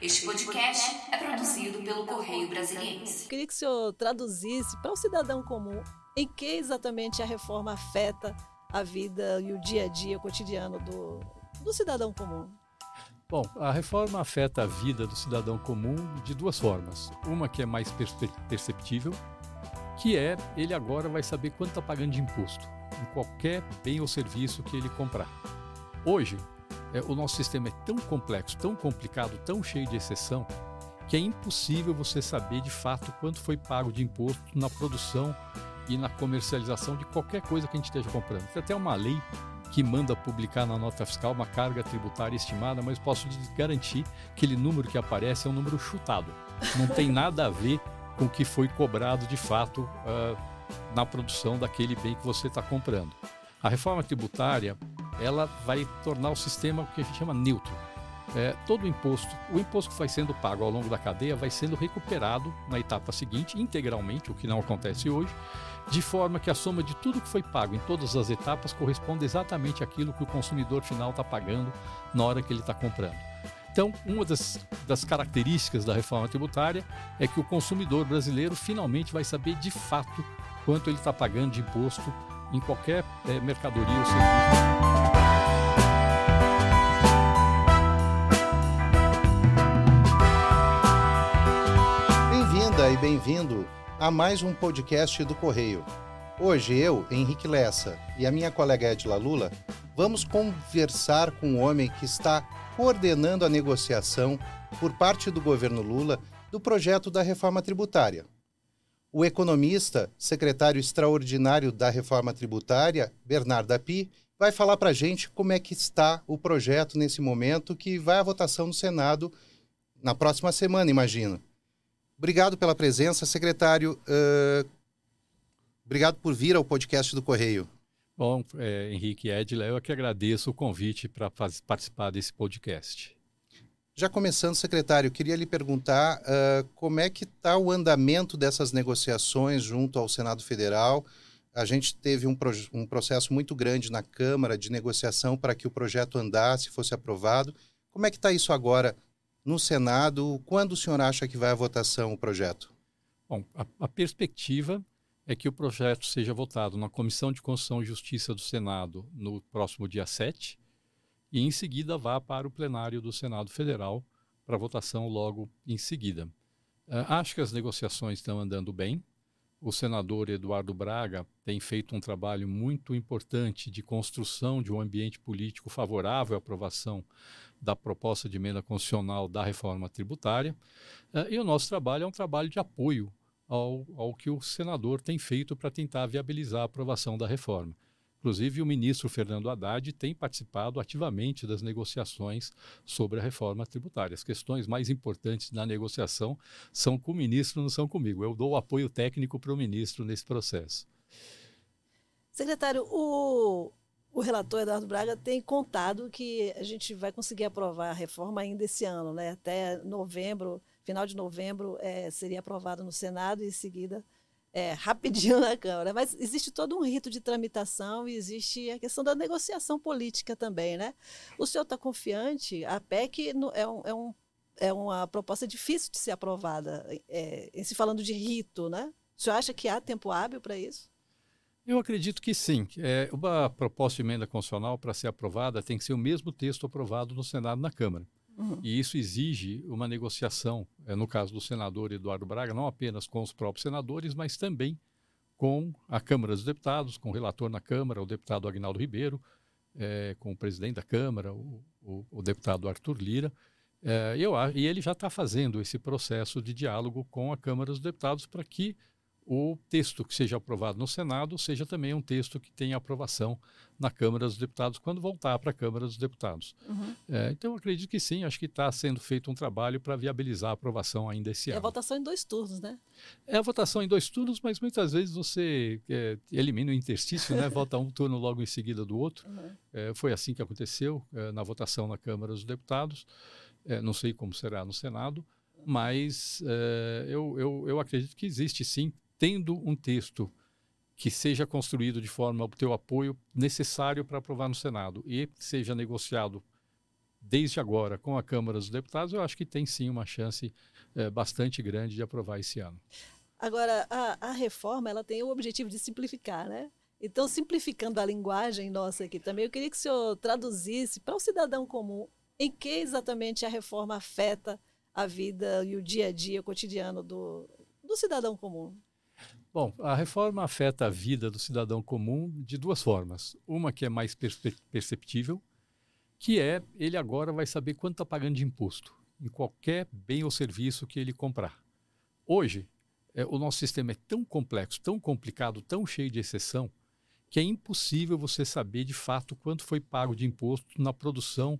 Este podcast é produzido pelo Correio Brasiliense. Queria que o senhor traduzisse para o cidadão comum em que exatamente a reforma afeta a vida e o dia a dia cotidiano do, do cidadão comum. Bom, a reforma afeta a vida do cidadão comum de duas formas. Uma que é mais perceptível, que é ele agora vai saber quanto está pagando de imposto em qualquer bem ou serviço que ele comprar. Hoje, é, o nosso sistema é tão complexo, tão complicado, tão cheio de exceção, que é impossível você saber de fato quanto foi pago de imposto na produção e na comercialização de qualquer coisa que a gente esteja comprando. Tem até uma lei que manda publicar na nota fiscal uma carga tributária estimada, mas posso garantir que aquele número que aparece é um número chutado. Não tem nada a ver com o que foi cobrado de fato uh, na produção daquele bem que você está comprando. A reforma tributária ela vai tornar o sistema o que a gente chama neutro. É, todo o imposto, o imposto que vai sendo pago ao longo da cadeia vai sendo recuperado na etapa seguinte, integralmente, o que não acontece hoje, de forma que a soma de tudo que foi pago em todas as etapas corresponde exatamente àquilo que o consumidor final está pagando na hora que ele está comprando. Então, uma das, das, características da reforma tributária é que o consumidor brasileiro finalmente vai saber de fato quanto ele está pagando de imposto em qualquer é, mercadoria ou serviço. Bem-vinda e bem-vindo a mais um podcast do Correio. Hoje eu, Henrique Lessa, e a minha colega Edila Lula vamos conversar com o homem que está coordenando a negociação por parte do governo Lula do projeto da reforma tributária. O economista, secretário extraordinário da reforma tributária, Bernardo Api, vai falar para a gente como é que está o projeto nesse momento que vai à votação no Senado na próxima semana, imagino. Obrigado pela presença, secretário. Uh, obrigado por vir ao podcast do Correio. Bom, é, Henrique Edla, eu é que agradeço o convite para participar desse podcast. Já começando, secretário, queria lhe perguntar uh, como é que está o andamento dessas negociações junto ao Senado Federal. A gente teve um, um processo muito grande na Câmara de negociação para que o projeto andasse, fosse aprovado. Como é que está isso agora no Senado? Quando o senhor acha que vai à votação o projeto? Bom, a, a perspectiva é que o projeto seja votado na Comissão de Constituição e Justiça do Senado no próximo dia 7 e em seguida vá para o plenário do Senado Federal para votação logo em seguida. Uh, acho que as negociações estão andando bem. O senador Eduardo Braga tem feito um trabalho muito importante de construção de um ambiente político favorável à aprovação da proposta de emenda constitucional da reforma tributária. Uh, e o nosso trabalho é um trabalho de apoio ao, ao que o senador tem feito para tentar viabilizar a aprovação da reforma. Inclusive, o ministro Fernando Haddad tem participado ativamente das negociações sobre a reforma tributária. As questões mais importantes na negociação são com o ministro, não são comigo. Eu dou apoio técnico para o ministro nesse processo. Secretário, o, o relator Eduardo Braga tem contado que a gente vai conseguir aprovar a reforma ainda esse ano, né? Até novembro final de novembro é, seria aprovado no Senado e em seguida é, rapidinho na Câmara. Mas existe todo um rito de tramitação e existe a questão da negociação política também, né? O senhor está confiante? A PEC é, um, é, um, é uma proposta difícil de ser aprovada, é, se falando de rito, né? O senhor acha que há tempo hábil para isso? Eu acredito que sim. É, uma proposta de emenda constitucional para ser aprovada tem que ser o mesmo texto aprovado no Senado e na Câmara. Uhum. E isso exige uma negociação, é, no caso do senador Eduardo Braga, não apenas com os próprios senadores, mas também com a Câmara dos Deputados, com o relator na Câmara, o deputado Agnaldo Ribeiro, é, com o presidente da Câmara, o, o, o deputado Arthur Lira. É, eu, e ele já está fazendo esse processo de diálogo com a Câmara dos Deputados para que o texto que seja aprovado no Senado seja também um texto que tenha aprovação na Câmara dos Deputados quando voltar para a Câmara dos Deputados. Uhum. É, então, acredito que sim, acho que está sendo feito um trabalho para viabilizar a aprovação ainda esse é ano. É a votação em dois turnos, né? É a votação em dois turnos, mas muitas vezes você é, elimina o interstício, né? Vota um turno logo em seguida do outro. Uhum. É, foi assim que aconteceu é, na votação na Câmara dos Deputados. É, não sei como será no Senado, mas eu, eu, eu acredito que existe sim tendo um texto que seja construído de forma a obter o apoio necessário para aprovar no Senado e seja negociado desde agora com a Câmara dos Deputados, eu acho que tem sim uma chance é, bastante grande de aprovar esse ano. Agora, a, a, reforma ela tem o objetivo de simplificar, né? Então, simplificando a linguagem nossa aqui também, eu queria que o senhor traduzisse para o cidadão comum em que exatamente a reforma afeta a vida e o dia a dia, o cotidiano do, do cidadão comum. Bom, a reforma afeta a vida do cidadão comum de duas formas. Uma que é mais perceptível, que é ele agora vai saber quanto está pagando de imposto em qualquer bem ou serviço que ele comprar. Hoje, é, o nosso sistema é tão complexo, tão complicado, tão cheio de exceção, que é impossível você saber de fato quanto foi pago de imposto na produção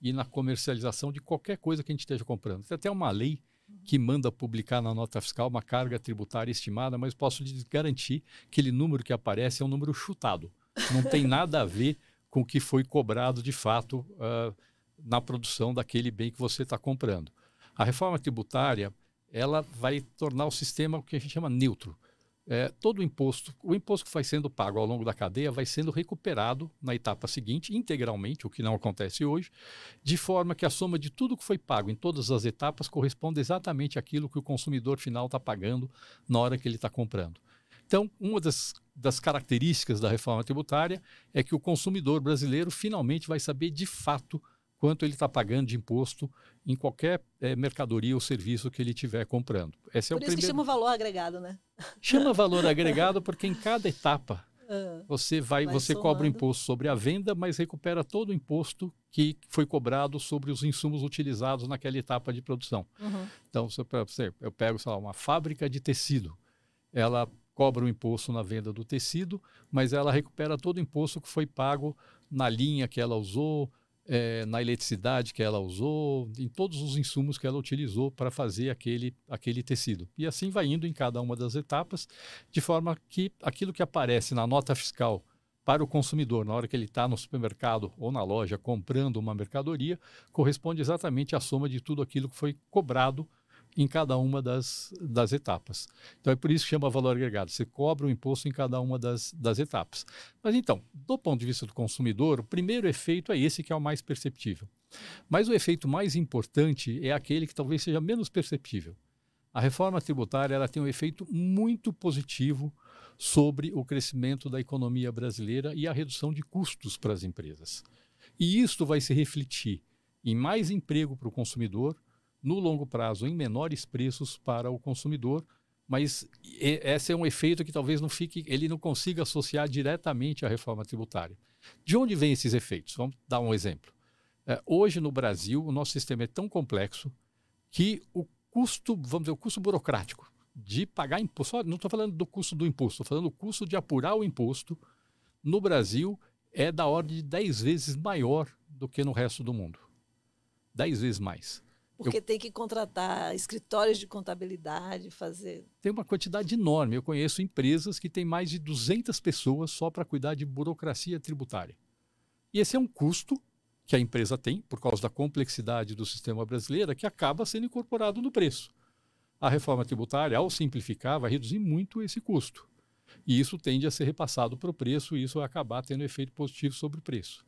e na comercialização de qualquer coisa que a gente esteja comprando. Tem até uma lei que manda publicar na nota fiscal uma carga tributária estimada, mas posso lhe garantir que aquele número que aparece é um número chutado. Não tem nada a ver com o que foi cobrado de fato uh, na produção daquele bem que você está comprando. A reforma tributária ela vai tornar o sistema o que a gente chama neutro. É, todo o imposto, o imposto que vai sendo pago ao longo da cadeia vai sendo recuperado na etapa seguinte, integralmente, o que não acontece hoje, de forma que a soma de tudo que foi pago em todas as etapas corresponde exatamente àquilo que o consumidor final está pagando na hora que ele está comprando. Então, uma das, das características da reforma tributária é que o consumidor brasileiro finalmente vai saber de fato quanto ele está pagando de imposto em qualquer é, mercadoria ou serviço que ele estiver comprando. Esse é Por o isso primeiro... que chama valor agregado, né? Chama valor agregado porque em cada etapa ah, você vai, vai você somando. cobra o imposto sobre a venda, mas recupera todo o imposto que foi cobrado sobre os insumos utilizados naquela etapa de produção. Uhum. Então, se eu, eu pego, sei lá, uma fábrica de tecido, ela cobra o imposto na venda do tecido, mas ela recupera todo o imposto que foi pago na linha que ela usou, é, na eletricidade que ela usou, em todos os insumos que ela utilizou para fazer aquele, aquele tecido. E assim vai indo em cada uma das etapas, de forma que aquilo que aparece na nota fiscal para o consumidor, na hora que ele está no supermercado ou na loja comprando uma mercadoria, corresponde exatamente à soma de tudo aquilo que foi cobrado em cada uma das, das etapas. Então é por isso que chama valor agregado. Você cobra o imposto em cada uma das, das etapas. Mas então, do ponto de vista do consumidor, o primeiro efeito é esse que é o mais perceptível. Mas o efeito mais importante é aquele que talvez seja menos perceptível. A reforma tributária ela tem um efeito muito positivo sobre o crescimento da economia brasileira e a redução de custos para as empresas. E isto vai se refletir em mais emprego para o consumidor, no longo prazo em menores preços para o consumidor, mas esse é um efeito que talvez não fique, ele não consiga associar diretamente à reforma tributária. De onde vêm esses efeitos? Vamos dar um exemplo. É, hoje no Brasil, o nosso sistema é tão complexo que o custo, vamos dizer, o custo burocrático de pagar imposto, não estou falando do custo do imposto, estou falando do custo de apurar o imposto no Brasil é da ordem de 10 vezes maior do que no resto do mundo. 10 vezes mais. Porque eu... tem que contratar escritórios de contabilidade, fazer. Tem uma quantidade enorme. Eu conheço empresas que têm mais de 200 pessoas só para cuidar de burocracia tributária. E esse é um custo que a empresa tem, por causa da complexidade do sistema brasileiro, que acaba sendo incorporado no preço. A reforma tributária, ao simplificar, vai reduzir muito esse custo. E isso tende a ser repassado para o preço e isso vai acabar tendo efeito positivo sobre o preço.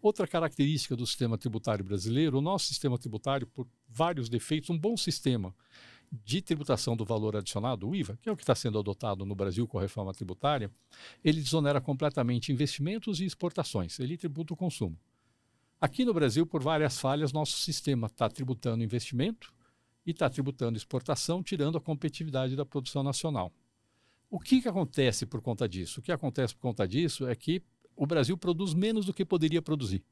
Outra característica do sistema tributário brasileiro, o nosso sistema tributário, por vários defeitos, um bom sistema de tributação do valor adicionado, o IVA, que é o que está sendo adotado no Brasil com a reforma tributária, ele desonera completamente investimentos e exportações, ele tributa o consumo. Aqui no Brasil, por várias falhas, nosso sistema está tributando investimento e está tributando exportação, tirando a competitividade da produção nacional. O que, que acontece por conta disso? O que acontece por conta disso é que o Brasil produz menos do que poderia produzir,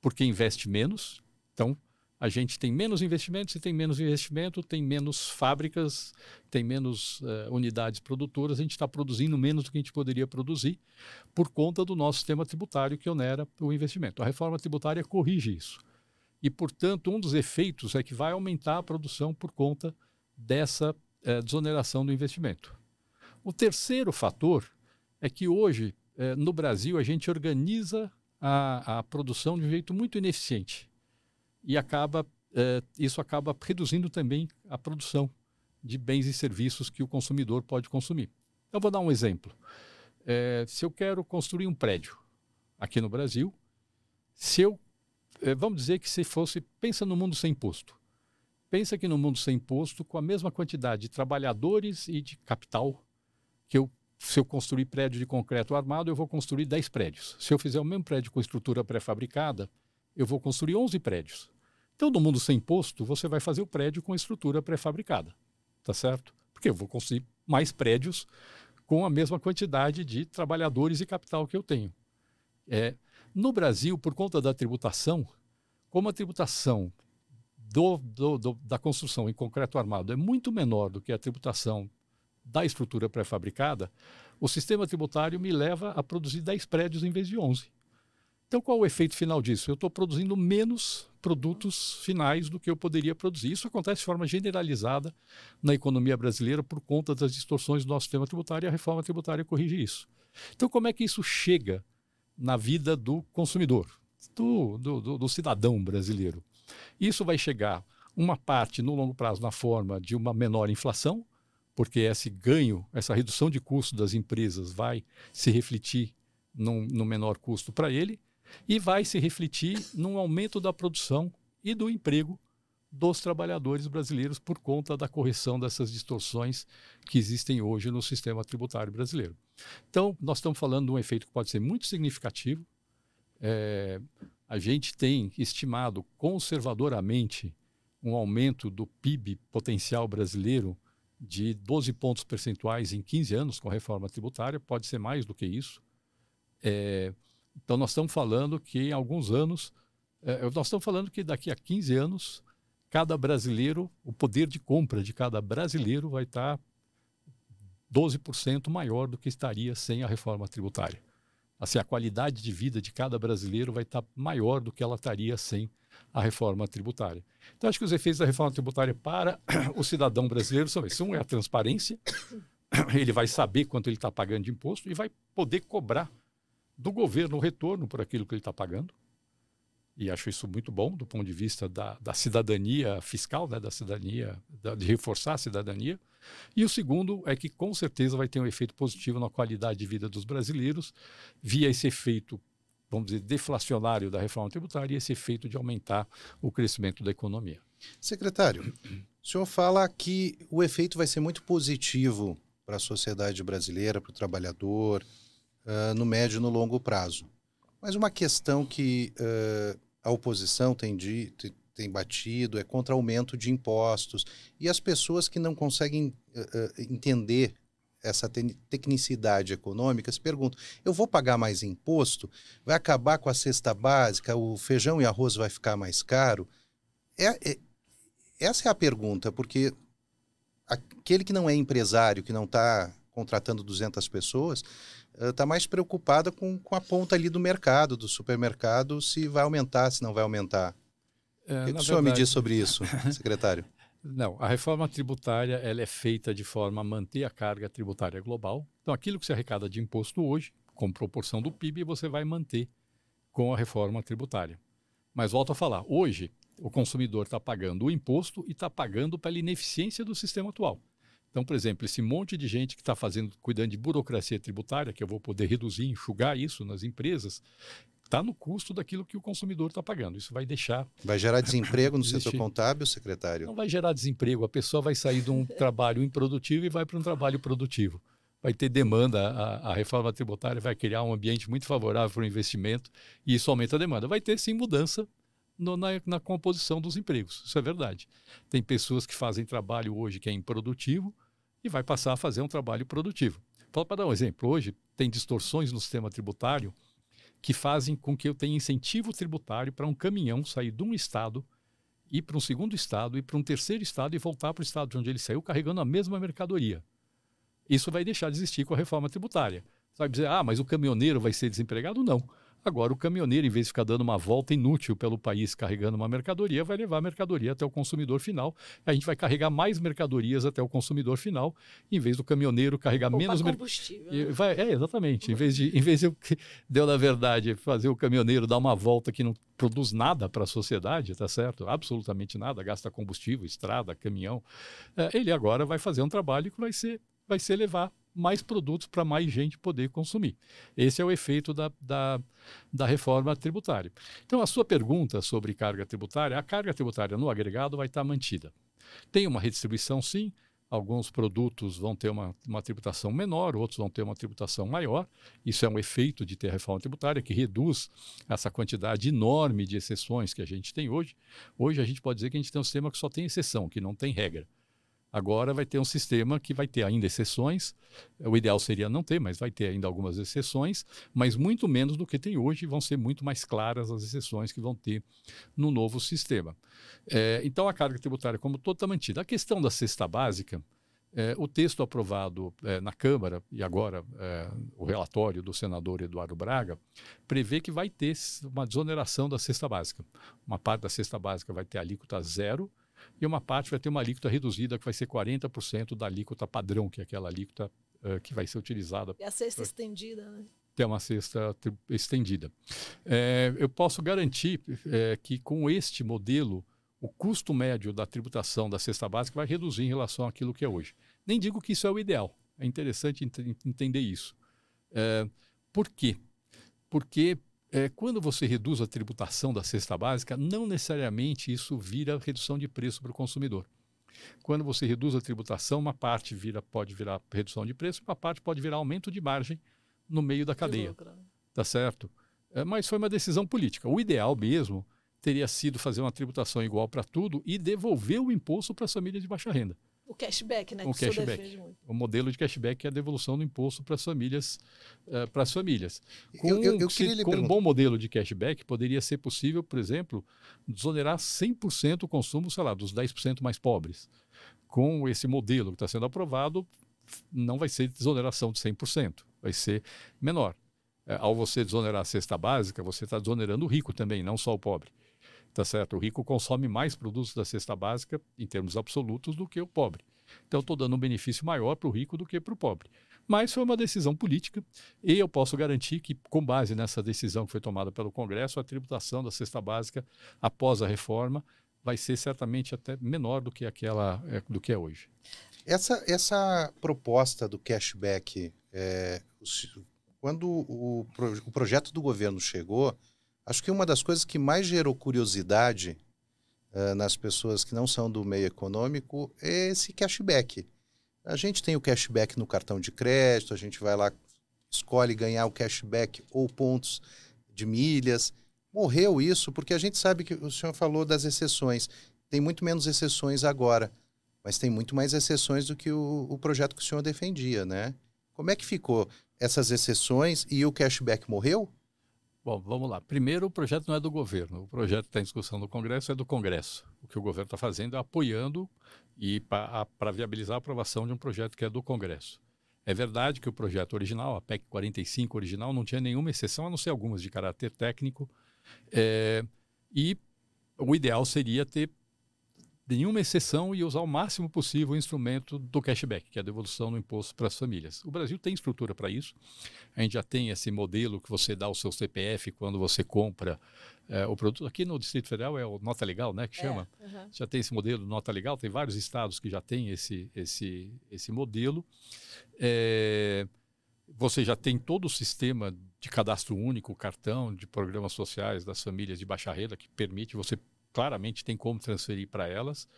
porque investe menos. Então, a gente tem menos investimentos, se tem menos investimento, tem menos fábricas, tem menos uh, unidades produtoras, a gente está produzindo menos do que a gente poderia produzir por conta do nosso sistema tributário que onera o investimento. A reforma tributária corrige isso. E, portanto, um dos efeitos é que vai aumentar a produção por conta dessa uh, desoneração do investimento. O terceiro fator é que hoje eh, no Brasil, a gente organiza a, a, produção de um jeito muito ineficiente. E acaba, eh, isso acaba reduzindo também a produção de bens e serviços que o consumidor pode consumir. Eu vou dar um exemplo. Eh, se eu quero construir um prédio aqui no Brasil, se eu é, vamos dizer que se fosse, pensa no mundo sem imposto. Pensa que no mundo sem imposto, com a mesma quantidade de trabalhadores e de capital, que eu, se eu construir prédio de concreto armado, eu vou construir 10 prédios. Se eu fizer o mesmo prédio com estrutura pré-fabricada, eu vou construir 11 prédios. Então, no mundo sem imposto, você vai fazer o prédio com estrutura pré-fabricada, tá certo? Porque eu vou construir mais prédios com a mesma quantidade de trabalhadores e capital que eu tenho. É, no Brasil, por conta da tributação, como a tributação do, do, do, da construção em concreto armado é muito menor do que a tributação da estrutura pré-fabricada, o sistema tributário me leva a produzir 10 prédios em vez de 11. Então, qual o efeito final disso? Eu estou produzindo menos produtos finais do que eu poderia produzir. Isso acontece de forma generalizada na economia brasileira por conta das distorções do nosso sistema tributário e a reforma tributária corrige isso. Então, como é que isso chega na vida do consumidor, do, do, do, do cidadão brasileiro? Isso vai chegar, uma parte no longo prazo, na forma de uma menor inflação, porque esse ganho, essa redução de custo das empresas vai se refletir num, no menor custo para ele e vai se refletir num aumento da produção e do emprego dos trabalhadores brasileiros por conta da correção dessas distorções que existem hoje no sistema tributário brasileiro. Então, nós estamos falando de um efeito que pode ser muito significativo. É, a gente tem estimado conservadoramente um aumento do PIB potencial brasileiro de 12 pontos percentuais em 15 anos com a reforma tributária, pode ser mais do que isso. É, então, nós estamos falando que em alguns anos, é, nós estamos falando que daqui a 15 anos, cada brasileiro, o poder de compra de cada brasileiro vai estar 12% maior do que estaria sem a reforma tributária. Assim, a qualidade de vida de cada brasileiro vai estar maior do que ela estaria sem a reforma tributária. Então, acho que os efeitos da reforma tributária para o cidadão brasileiro são esses. Um é a transparência, ele vai saber quanto ele está pagando de imposto e vai poder cobrar do governo o retorno por aquilo que ele está pagando. E acho isso muito bom do ponto de vista da, da cidadania fiscal, né, da cidadania, da, de reforçar a cidadania. E o segundo é que com certeza vai ter um efeito positivo na qualidade de vida dos brasileiros, via esse efeito, vamos dizer, deflacionário da reforma tributária e esse efeito de aumentar o crescimento da economia. Secretário, o senhor fala que o efeito vai ser muito positivo para a sociedade brasileira, para o trabalhador, uh, no médio e no longo prazo. Mas uma questão que uh, a oposição tem dito, tem batido, é contra aumento de impostos. E as pessoas que não conseguem uh, entender essa tecnicidade econômica se perguntam: eu vou pagar mais imposto? Vai acabar com a cesta básica? O feijão e arroz vai ficar mais caro? É, é, essa é a pergunta, porque aquele que não é empresário, que não está contratando 200 pessoas, está mais preocupada com, com a ponta ali do mercado, do supermercado, se vai aumentar, se não vai aumentar. É, o que, que o senhor verdade... me diz sobre isso, secretário? Não, a reforma tributária ela é feita de forma a manter a carga tributária global. Então, aquilo que se arrecada de imposto hoje, com proporção do PIB, você vai manter com a reforma tributária. Mas volto a falar, hoje o consumidor está pagando o imposto e está pagando pela ineficiência do sistema atual. Então, por exemplo, esse monte de gente que está fazendo, cuidando de burocracia tributária, que eu vou poder reduzir, enxugar isso nas empresas, está no custo daquilo que o consumidor está pagando. Isso vai deixar. Vai gerar desemprego no setor contábil, secretário? Não vai gerar desemprego. A pessoa vai sair de um trabalho improdutivo e vai para um trabalho produtivo. Vai ter demanda, a, a, reforma tributária vai criar um ambiente muito favorável para o investimento e isso aumenta a demanda. Vai ter sim mudança no, na, na composição dos empregos. Isso é verdade. Tem pessoas que fazem trabalho hoje que é improdutivo e vai passar a fazer um trabalho produtivo. Para dar um exemplo, hoje tem distorções no sistema tributário que fazem com que eu tenha incentivo tributário para um caminhão sair de um estado, ir para um segundo estado, ir para um terceiro estado e voltar para o estado de onde ele saiu carregando a mesma mercadoria. Isso vai deixar de existir com a reforma tributária. Você vai dizer, ah, mas o caminhoneiro vai ser desempregado? Não. Agora, o caminhoneiro, em vez de ficar dando uma volta inútil pelo país carregando uma mercadoria, vai levar a mercadoria até o consumidor final. A gente vai carregar mais mercadorias até o consumidor final, em vez do caminhoneiro carregar menos combustível. Mer... Vai, é, exatamente. Em vez de, em vez de deu na verdade fazer o caminhoneiro dar uma volta que não produz nada para a sociedade, tá certo? Absolutamente nada, gasta combustível, estrada, caminhão. É, ele agora vai fazer um trabalho que vai ser vai ser levar mais produtos para mais gente poder consumir. Esse é o efeito da, da, da, reforma tributária. Então, a sua pergunta sobre carga tributária, a carga tributária no agregado vai estar mantida. Tem uma redistribuição, sim, alguns produtos vão ter uma, uma, tributação menor, outros vão ter uma tributação maior. Isso é um efeito de ter a reforma tributária que reduz essa quantidade enorme de exceções que a gente tem hoje. Hoje a gente pode dizer que a gente tem um sistema que só tem exceção, que não tem regra. Agora vai ter um sistema que vai ter ainda exceções. O ideal seria não ter, mas vai ter ainda algumas exceções, mas muito menos do que tem hoje. Vão ser muito mais claras as exceções que vão ter no novo sistema. É, então a carga tributária, como toda, está mantida. A questão da cesta básica, é, o texto aprovado é, na Câmara e agora é, o relatório do senador Eduardo Braga prevê que vai ter uma desoneração da cesta básica. Uma parte da cesta básica vai ter alíquota zero e uma parte vai ter uma alíquota reduzida, que vai ser 40% da alíquota padrão, que é aquela alíquota uh, que vai ser utilizada. É a cesta estendida, né? Tem uma cesta estendida. É, eu posso garantir é, que com este modelo, o custo médio da tributação da cesta básica vai reduzir em relação àquilo que é hoje. Nem digo que isso é o ideal. É interessante ent entender isso. É, por quê? Porque é, quando você reduz a tributação da cesta básica, não necessariamente isso vira redução de preço para o consumidor. Quando você reduz a tributação, uma parte vira, pode virar redução de preço, uma parte pode virar aumento de margem no meio da cadeia. Né? Tá certo? É, mas foi uma decisão política. O ideal mesmo teria sido fazer uma tributação igual para tudo e devolver o imposto para as famílias de baixa renda. O cashback, né? O cashback. O modelo de cashback é a devolução do imposto para as famílias. Uh, para as famílias. Com, eu, eu, eu se, com um bom modelo de cashback, poderia ser possível, por exemplo, desonerar 100% o consumo, sei lá, dos 10% mais pobres. Com esse modelo que está sendo aprovado, não vai ser desoneração de 100%, vai ser menor. É, ao você desonerar a cesta básica, você está desonerando o rico também, não só o pobre. Tá certo? O rico consome mais produtos da cesta básica, em termos absolutos, do que o pobre. Então, estou dando um benefício maior para o rico do que para o pobre. Mas foi uma decisão política e eu posso garantir que, com base nessa decisão que foi tomada pelo Congresso, a tributação da cesta básica após a reforma vai ser certamente até menor do que aquela é, do que é hoje. Essa, essa proposta do cashback, é, quando o, o projeto do governo chegou, Acho que uma das coisas que mais gerou curiosidade uh, nas pessoas que não são do meio econômico é esse cashback. A gente tem o cashback no cartão de crédito, a gente vai lá, escolhe ganhar o cashback ou pontos de milhas. Morreu isso porque a gente sabe que o senhor falou das exceções. Tem muito menos exceções agora, mas tem muito mais exceções do que o, o projeto que o senhor defendia, né? Como é que ficou essas exceções e o cashback morreu? Bom, vamos lá. Primeiro, o projeto não é do governo. O projeto está em discussão no Congresso é do Congresso. O que o governo está fazendo é apoiando e para viabilizar a aprovação de um projeto que é do Congresso. É verdade que o projeto original, a PEC 45 original, não tinha nenhuma exceção, a não ser algumas de caráter técnico. É, e o ideal seria ter nenhuma exceção e usar o máximo possível o instrumento do cashback, que é a devolução do imposto para as famílias. O Brasil tem estrutura para isso. A gente já tem esse modelo que você dá o seu CPF quando você compra é, o produto. Aqui no Distrito Federal é o Nota Legal, né, que é, chama. É, uhum. Já tem esse modelo Nota Legal. Tem vários estados que já têm esse, esse, esse modelo. É, você já tem todo o sistema de cadastro único, cartão de programas sociais das famílias de baixa renda que permite você claramente tem como transferir para elas.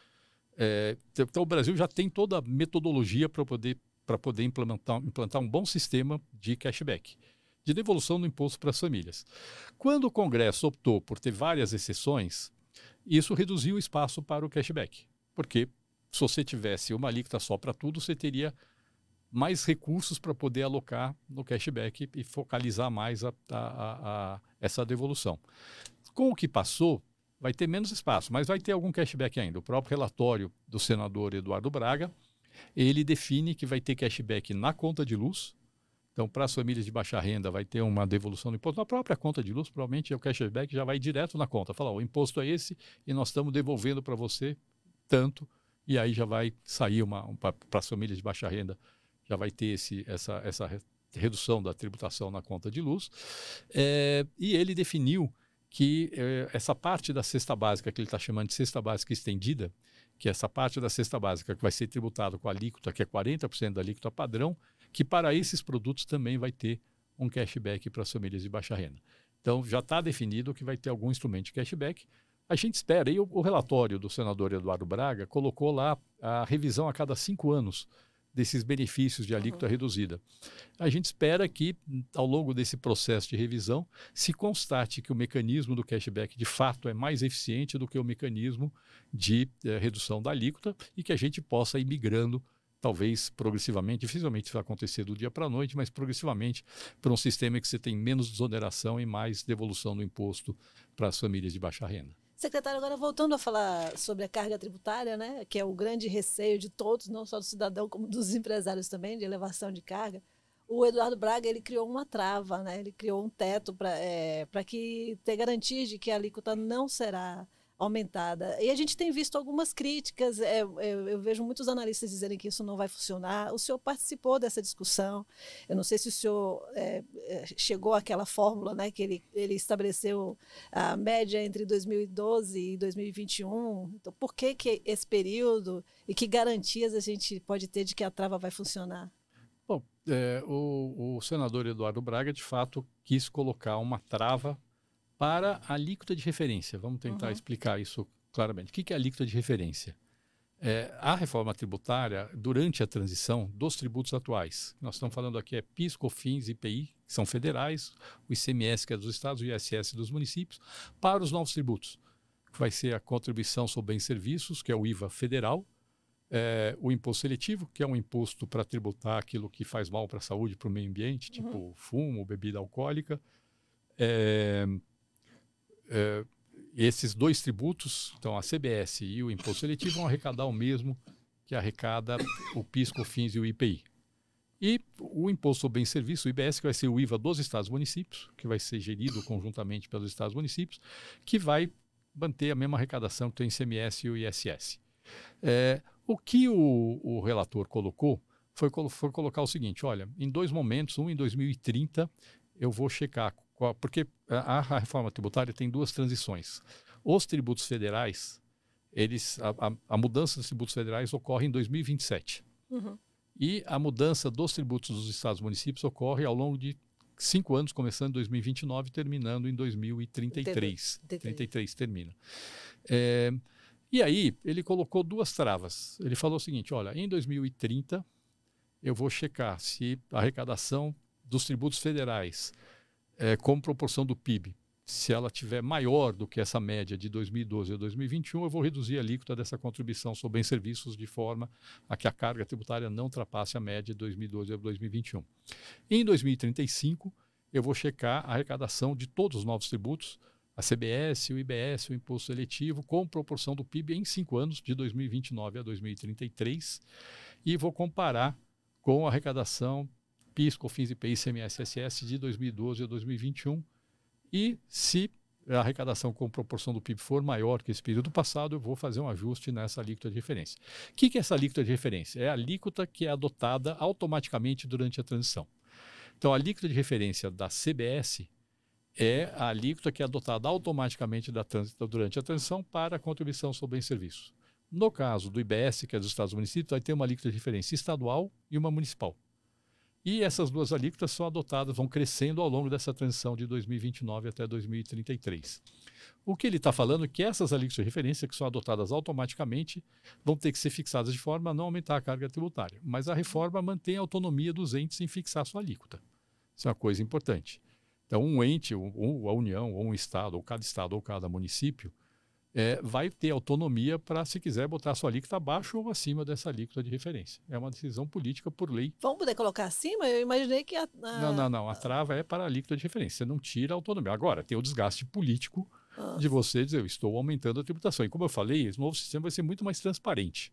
É, então, o Brasil já tem toda a metodologia para poder, poder implementar, implantar um bom sistema de cashback, de devolução do imposto para as famílias. Quando o Congresso optou por ter várias exceções, isso reduziu o espaço para o cashback, porque se você tivesse uma alíquota só para tudo, você teria mais recursos para poder alocar no cashback e focalizar mais a, a, a, essa devolução. Com o que passou, vai ter menos espaço, mas vai ter algum cashback ainda. O próprio relatório do senador Eduardo Braga, ele define que vai ter cashback na conta de luz. Então, para as famílias de baixa renda, vai ter uma devolução do imposto na própria conta de luz. Provavelmente o cashback já vai direto na conta. Fala, o imposto é esse e nós estamos devolvendo para você tanto. E aí já vai sair uma, um, para as famílias de baixa renda, já vai ter esse, essa, essa redução da tributação na conta de luz. É, e ele definiu que eh, essa parte da cesta básica, que ele está chamando de cesta básica estendida, que é essa parte da cesta básica que vai ser tributada com a alíquota, que é 40% da alíquota padrão, que para esses produtos também vai ter um cashback para as famílias de baixa renda. Então, já está definido que vai ter algum instrumento de cashback. A gente espera, e o, o relatório do senador Eduardo Braga colocou lá a revisão a cada cinco anos desses benefícios de alíquota uhum. reduzida. A gente espera que, ao longo desse processo de revisão, se constate que o mecanismo do cashback de fato é mais eficiente do que o mecanismo de eh, redução da alíquota e que a gente possa ir migrando talvez progressivamente, dificilmente isso vai acontecer do dia para a noite, mas progressivamente para um sistema que você tem menos desoneração e mais devolução do imposto para as famílias de baixa renda. Secretário, agora voltando a falar sobre a carga tributária, né, que é o grande receio de todos, não só do cidadão, como dos empresários também, de elevação de carga, o Eduardo Braga ele criou uma trava, né, ele criou um teto para é, que ter garantia de que a alíquota não será aumentada. E a gente tem visto algumas críticas, é, eu, é, eu, vejo muitos analistas dizerem que isso não vai funcionar. O senhor participou dessa discussão, eu não sei se o senhor é, é chegou àquela fórmula né, que ele, ele estabeleceu a média entre 2012 e 2021. Então, por que, que esse período e que garantias a gente pode ter de que a trava vai funcionar? Bom, é, o, o senador Eduardo Braga, de fato, quis colocar uma trava para a alíquota de referência. Vamos tentar uhum. explicar isso claramente. O que é a alíquota de referência? É, a reforma tributária, durante a transição dos tributos atuais, nós estamos falando aqui é PIS, COFINS, IPI, que são federais, o ICMS, que é dos estados, o ISS dos municípios, para os novos tributos, que vai ser a contribuição sobre bens e serviços, que é o IVA federal, é, o imposto seletivo, que é um imposto para tributar aquilo que faz mal para a saúde, para o meio ambiente, uhum. tipo fumo, bebida alcoólica, é, é, esses dois tributos, então a CBS e o imposto seletivo, vão arrecadar o mesmo que arrecada o PIS, COFINS e o IPI. E o imposto sobre bem serviço, o IBS, que vai ser o IVA dos estados e municípios, que vai ser gerido conjuntamente pelos estados e municípios, que vai manter a mesma arrecadação que tem o ICMS e o ISS. É, o que o, o relator colocou foi, foi, colocar o seguinte: olha, em dois momentos, um em 2030, eu vou checar porque a, a, reforma tributária tem duas transições. Os tributos federais, eles, a, a, a mudança dos tributos federais ocorre em 2027. Uhum. E a mudança dos tributos dos estados e municípios ocorre ao longo de cinco anos, começando em 2029 e terminando em 2033. 33 termina. É, e aí, ele colocou duas travas. Ele falou o seguinte: olha, em 2030, eu vou checar se a arrecadação dos tributos federais é, como proporção do PIB. Se ela tiver maior do que essa média de 2012 a 2021, eu vou reduzir a alíquota dessa contribuição sobre bens serviços de forma a que a carga tributária não ultrapasse a média de 2012 a 2021. Em 2035, eu vou checar a arrecadação de todos os novos tributos, a CBS, o IBS, o imposto seletivo, com proporção do PIB em cinco anos, de 2029 a 2033, e vou comparar com a arrecadação PIS, COFINS, IPI, ICMS, SS de 2012 a 2021. E se a arrecadação com proporção do PIB for maior que esse período passado, eu vou fazer um ajuste nessa alíquota de referência. O que, que é essa alíquota de referência? É a alíquota que é adotada automaticamente durante a transição. Então, a alíquota de referência da CBS é a alíquota que é adotada automaticamente durante a transição para a contribuição sobre bens e serviços. No caso do IBS, que é dos Estados municípios, vai ter uma alíquota de referência estadual e uma municipal. E essas duas alíquotas são adotadas, vão crescendo ao longo dessa transição de 2029 até 2033. O que ele está falando é que essas alíquotas de referência, que são adotadas automaticamente, vão ter que ser fixadas de forma a não aumentar a carga tributária. Mas a reforma mantém a autonomia dos entes em fixar sua alíquota. Isso é uma coisa importante. Então, um ente, ou a União, ou um Estado, ou cada Estado, ou cada município, é, vai ter autonomia para, se quiser, botar sua alíquota abaixo ou acima dessa alíquota de referência. É uma decisão política por lei. Vamos poder colocar acima? Eu imaginei que a. a... Não, não, não. A trava é para a alíquota de referência. Você não tira a autonomia. Agora, tem o desgaste político Nossa. de você dizer, eu estou aumentando a tributação. E como eu falei, esse novo sistema vai ser muito mais transparente.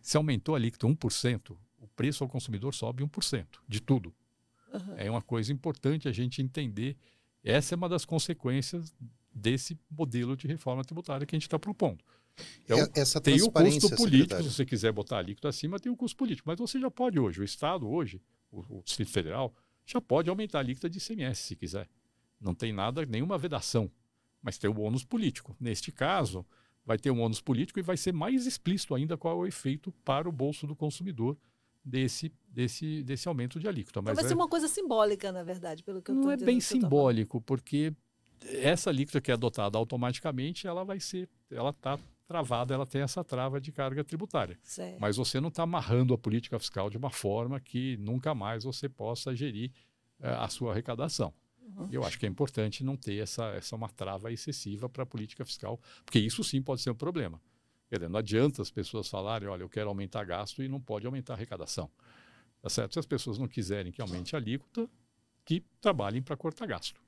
Se aumentou a alíquota 1%, o preço ao consumidor sobe 1% de tudo. Uhum. É uma coisa importante a gente entender. Essa é uma das consequências desse modelo de reforma tributária que a gente está propondo. Então, Essa tem o custo político, se você quiser botar a alíquota acima, tem o custo político. Mas você já pode hoje, o Estado hoje, o, o Distrito Federal, já pode aumentar a alíquota de ICMS se quiser. Não tem nada, nenhuma vedação. Mas tem o ônus político. Neste caso, vai ter um ônus político e vai ser mais explícito ainda qual é o efeito para o bolso do consumidor desse, desse, desse aumento de alíquota. Mas então vai é, ser uma coisa simbólica, na verdade, pelo que eu Não é bem simbólico, porque essa alíquota que é adotada automaticamente, ela vai ser, ela está travada, ela tem essa trava de carga tributária. Certo. Mas você não está amarrando a política fiscal de uma forma que nunca mais você possa gerir uh, a sua arrecadação. Uhum. Eu acho que é importante não ter essa, essa uma trava excessiva para a política fiscal, porque isso sim pode ser um problema. Quer dizer, não adianta as pessoas falarem, olha, eu quero aumentar gasto e não pode aumentar a arrecadação. Tá certo? Se as pessoas não quiserem que aumente a alíquota, que trabalhem para cortar gasto.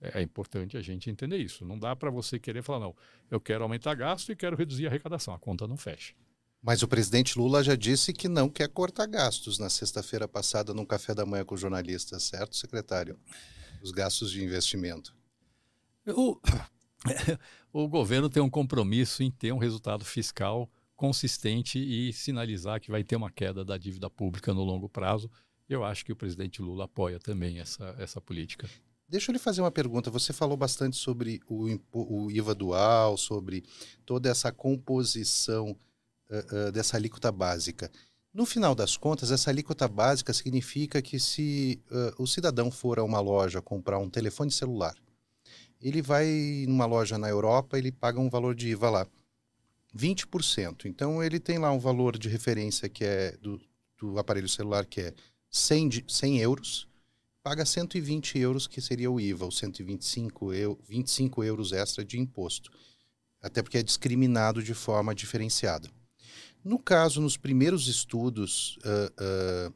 É, é, importante a gente entender isso. Não dá para você querer falar, não, eu quero aumentar gasto e quero reduzir a arrecadação. A conta não fecha. Mas o presidente Lula já disse que não quer cortar gastos na sexta-feira passada num café da manhã com jornalistas, certo, secretário? Os gastos de investimento. O, o governo tem um compromisso em ter um resultado fiscal consistente e sinalizar que vai ter uma queda da dívida pública no longo prazo. Eu acho que o presidente Lula apoia também essa, essa política. Deixa eu lhe fazer uma pergunta. Você falou bastante sobre o, o IVA dual, sobre toda essa composição uh, uh, dessa alíquota básica. No final das contas, essa alíquota básica significa que se uh, o cidadão for a uma loja comprar um telefone celular, ele vai numa loja na Europa, ele paga um valor de IVA lá, 20%. Então ele tem lá um valor de referência que é do, do aparelho celular que é 100, 100 euros paga 120 euros, que seria o IVA, os 125 eu, 25 euros extra de imposto. Até porque é discriminado de forma diferenciada. No caso, nos primeiros estudos uh, uh,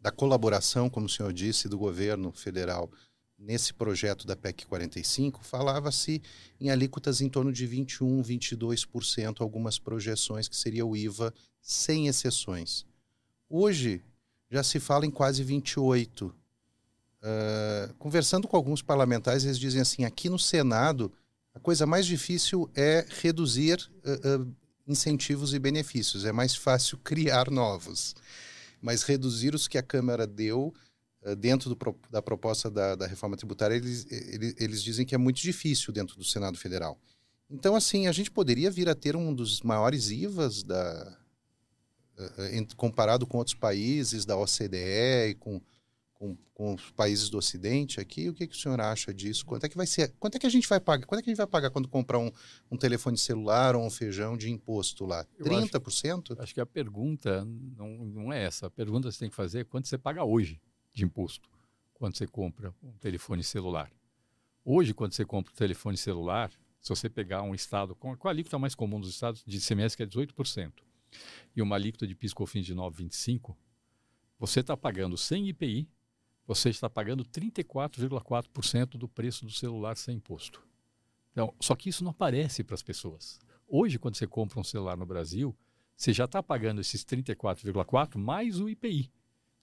da colaboração, como o senhor disse, do governo federal nesse projeto da PEC 45, falava-se em alíquotas em torno de 21, 22%, algumas projeções que seria o IVA sem exceções. Hoje já se fala em quase 28 Uh, conversando com alguns parlamentares, eles dizem assim: aqui no Senado, a coisa mais difícil é reduzir uh, uh, incentivos e benefícios, é mais fácil criar novos. Mas reduzir os que a Câmara deu dentro do, da proposta da, da reforma tributária, eles, eles, eles, dizem que é muito difícil dentro do Senado Federal. Então, assim, a gente poderia vir a ter um dos maiores IVAs da, comparado com outros países da OCDE e com com, com os países do Ocidente aqui. O que, que o senhor acha disso? Quanto é que vai ser? Quanto é que a gente vai pagar? Quanto é que a gente vai pagar quando comprar um, um telefone celular ou um feijão de imposto lá? 30%? Acho, acho que a pergunta não, não é essa. A pergunta que você tem que fazer é quanto você paga hoje de imposto quando você compra um telefone celular. Hoje, quando você compra um telefone celular, se você pegar um estado com a alíquota mais comum dos estados de ICMS, que é 18%, e uma alíquota de PIS/COFINS de 9,25%, você está pagando sem IPI você está pagando 34,4% do preço do celular sem imposto. Então, só que isso não aparece para as pessoas. Hoje, quando você compra um celular no Brasil, você já está pagando esses 34,4% mais o IPI.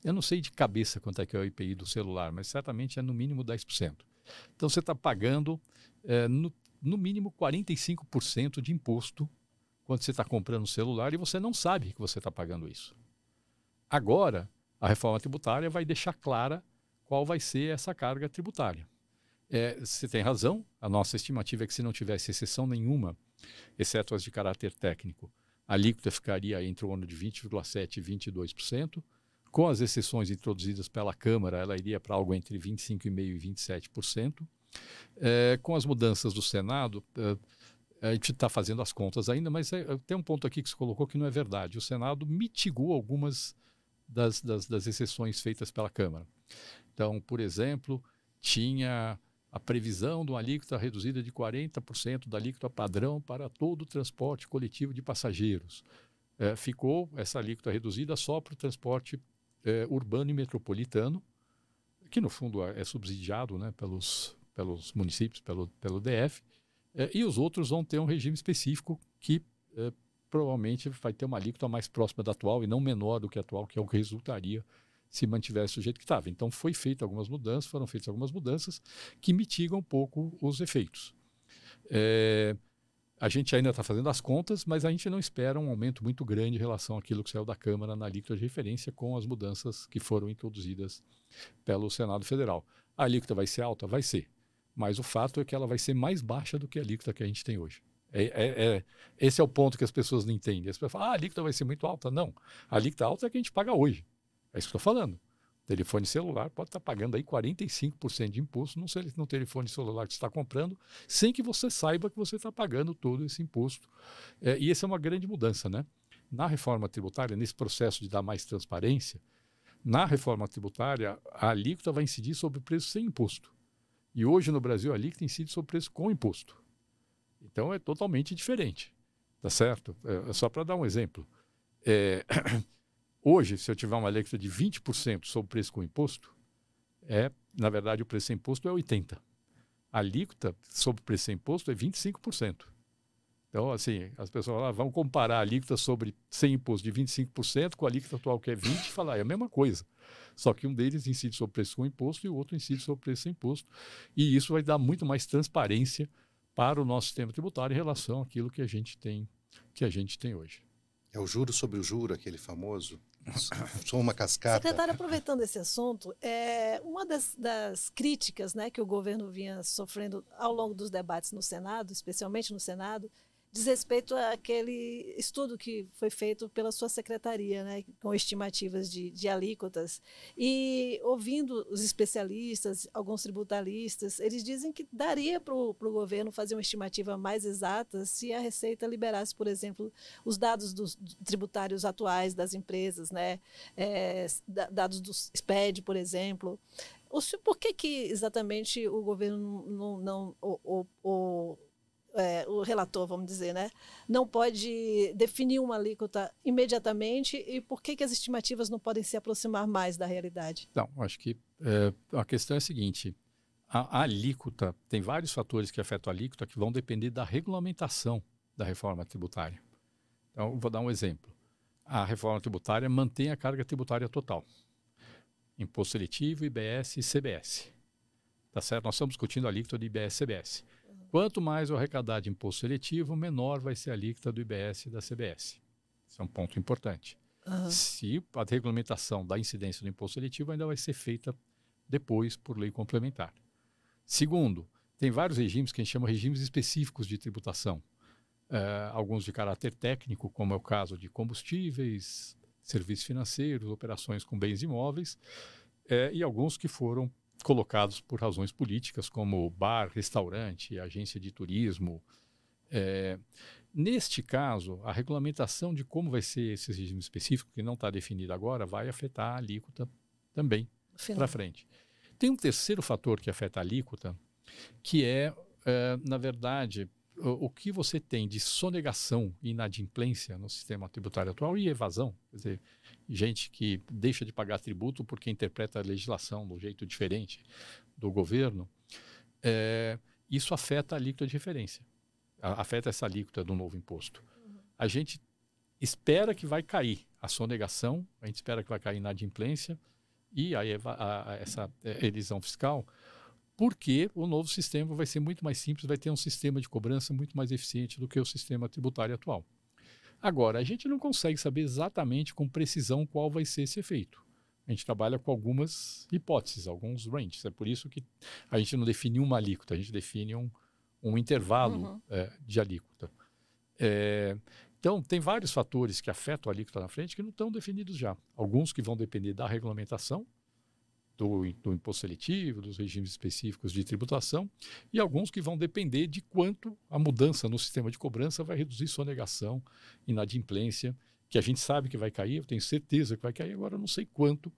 Eu não sei de cabeça quanto é que é o IPI do celular, mas certamente é no mínimo 10%. Então você está pagando é, no, no mínimo 45% de imposto quando você está comprando um celular e você não sabe que você está pagando isso. Agora, a reforma tributária vai deixar clara qual vai ser essa carga tributária. É, você tem razão, a nossa estimativa é que se não tivesse exceção nenhuma, exceto as de caráter técnico, a alíquota ficaria entre o ano de 20,7% e 22%. Com as exceções introduzidas pela Câmara, ela iria para algo entre 25,5% e 27%. É, com as mudanças do Senado, é, a gente está fazendo as contas ainda, mas é, tem um ponto aqui que se colocou que não é verdade. O Senado mitigou algumas das, das, das exceções feitas pela Câmara. Então, por exemplo, tinha a previsão de uma alíquota reduzida de 40% da alíquota padrão para todo o transporte coletivo de passageiros. É, ficou essa alíquota reduzida só para o transporte é, urbano e metropolitano, que no fundo é subsidiado né, pelos, pelos municípios, pelo, pelo DF, é, e os outros vão ter um regime específico que é, provavelmente vai ter uma alíquota mais próxima da atual e não menor do que a atual, que é o que resultaria se mantivesse o jeito que estava. Então, foi feita algumas mudanças, foram feitas algumas mudanças que mitigam um pouco os efeitos. É, a gente ainda está fazendo as contas, mas a gente não espera um aumento muito grande em relação àquilo que saiu da Câmara na alíquota de referência com as mudanças que foram introduzidas pelo Senado Federal. A alíquota vai ser alta? Vai ser. Mas o fato é que ela vai ser mais baixa do que a alíquota que a gente tem hoje. É, é, é, esse é o ponto que as pessoas não entendem. As pessoas falam, ah, a alíquota vai ser muito alta. Não. A alíquota alta é que a gente paga hoje. É isso que estou falando. Telefone celular pode estar tá pagando aí 45% de imposto no, telefone celular que você está comprando, sem que você saiba que você está pagando todo esse imposto. É, e essa é uma grande mudança, né? Na reforma tributária, nesse processo de dar mais transparência, na reforma tributária, a alíquota vai incidir sobre o preço sem imposto. E hoje no Brasil, a alíquota incide sobre o preço com imposto. Então é totalmente diferente. Tá certo? É, só para dar um exemplo. É, hoje, se eu tiver uma alíquota de 20% sobre o preço com imposto, é, na verdade, o preço sem imposto é 80%. A alíquota sobre o preço sem imposto é 25%. Então, assim, as pessoas lá vão comparar a alíquota sobre sem imposto de 25% com a alíquota atual que é 20% e falar, é a mesma coisa. Só que um deles incide sobre o preço com imposto e o outro incide sobre o preço sem imposto. E isso vai dar muito mais transparência para o nosso sistema tributário em relação àquilo que a gente tem, que a gente tem hoje. É o juro sobre o juro, aquele famoso? Sou uma cascata. Secretário, aproveitando esse assunto, é, uma das, das, críticas né, que o governo vinha sofrendo ao longo dos debates no Senado, especialmente no Senado, diz respeito àquele estudo que foi feito pela sua secretaria, né, com estimativas de, de alíquotas. E ouvindo os especialistas, alguns tributaristas, eles dizem que daria para o governo fazer uma estimativa mais exata se a Receita liberasse, por exemplo, os dados dos tributários atuais das empresas, né, é, dados do SPED, por exemplo. Por que, que exatamente o governo não, não, não o, é, o relator, vamos dizer, né, não pode definir uma alíquota imediatamente e por que, que as estimativas não podem se aproximar mais da realidade? Não, acho que é, a questão é a seguinte: a, a, alíquota, tem vários fatores que afetam a alíquota que vão depender da regulamentação da reforma tributária. Então, vou dar um exemplo. A reforma tributária mantém a carga tributária total. Imposto seletivo, IBS e CBS. Tá certo? Nós estamos discutindo a alíquota de IBS e CBS. Quanto mais eu arrecadar de imposto seletivo, menor vai ser a alíquota do IBS e da CBS. Isso é um ponto importante. Uhum. Se a regulamentação da incidência do imposto seletivo ainda vai ser feita depois por lei complementar. Segundo, tem vários regimes que a gente chama regimes específicos de tributação. Uh, alguns de caráter técnico, como é o caso de combustíveis, serviços financeiros, operações com bens imóveis, uh, e alguns que foram colocados por razões políticas, como bar, restaurante, agência de turismo. É, neste caso, a regulamentação de como vai ser esse regime específico, que não está definido agora, vai afetar a alíquota também para frente. Tem um terceiro fator que afeta a alíquota, que é, é na verdade, o, que você tem de sonegação e inadimplência no sistema tributário atual e evasão. Quer dizer, gente que deixa de pagar tributo porque interpreta a legislação de um jeito diferente do governo, é, isso afeta a alíquota de referência, afeta essa alíquota do novo imposto. A gente espera que vai cair a sonegação, a gente espera que vai cair a inadimplência e a, a, a essa é, elisão fiscal, porque o novo sistema vai ser muito mais simples, vai ter um sistema de cobrança muito mais eficiente do que o sistema tributário atual. Agora, a gente não consegue saber exatamente com precisão qual vai ser esse efeito. A gente trabalha com algumas hipóteses, alguns ranges. É por isso que a gente não define uma alíquota, a gente define um, um intervalo uhum. é, de alíquota. É, então, tem vários fatores que afetam a alíquota na frente que não estão definidos já. Alguns que vão depender da regulamentação, do, do, imposto seletivo, dos regimes específicos de tributação, e alguns que vão depender de quanto a mudança no sistema de cobrança vai reduzir sonegação, inadimplência, que a gente sabe que vai cair, eu tenho certeza que vai cair, agora eu não sei quanto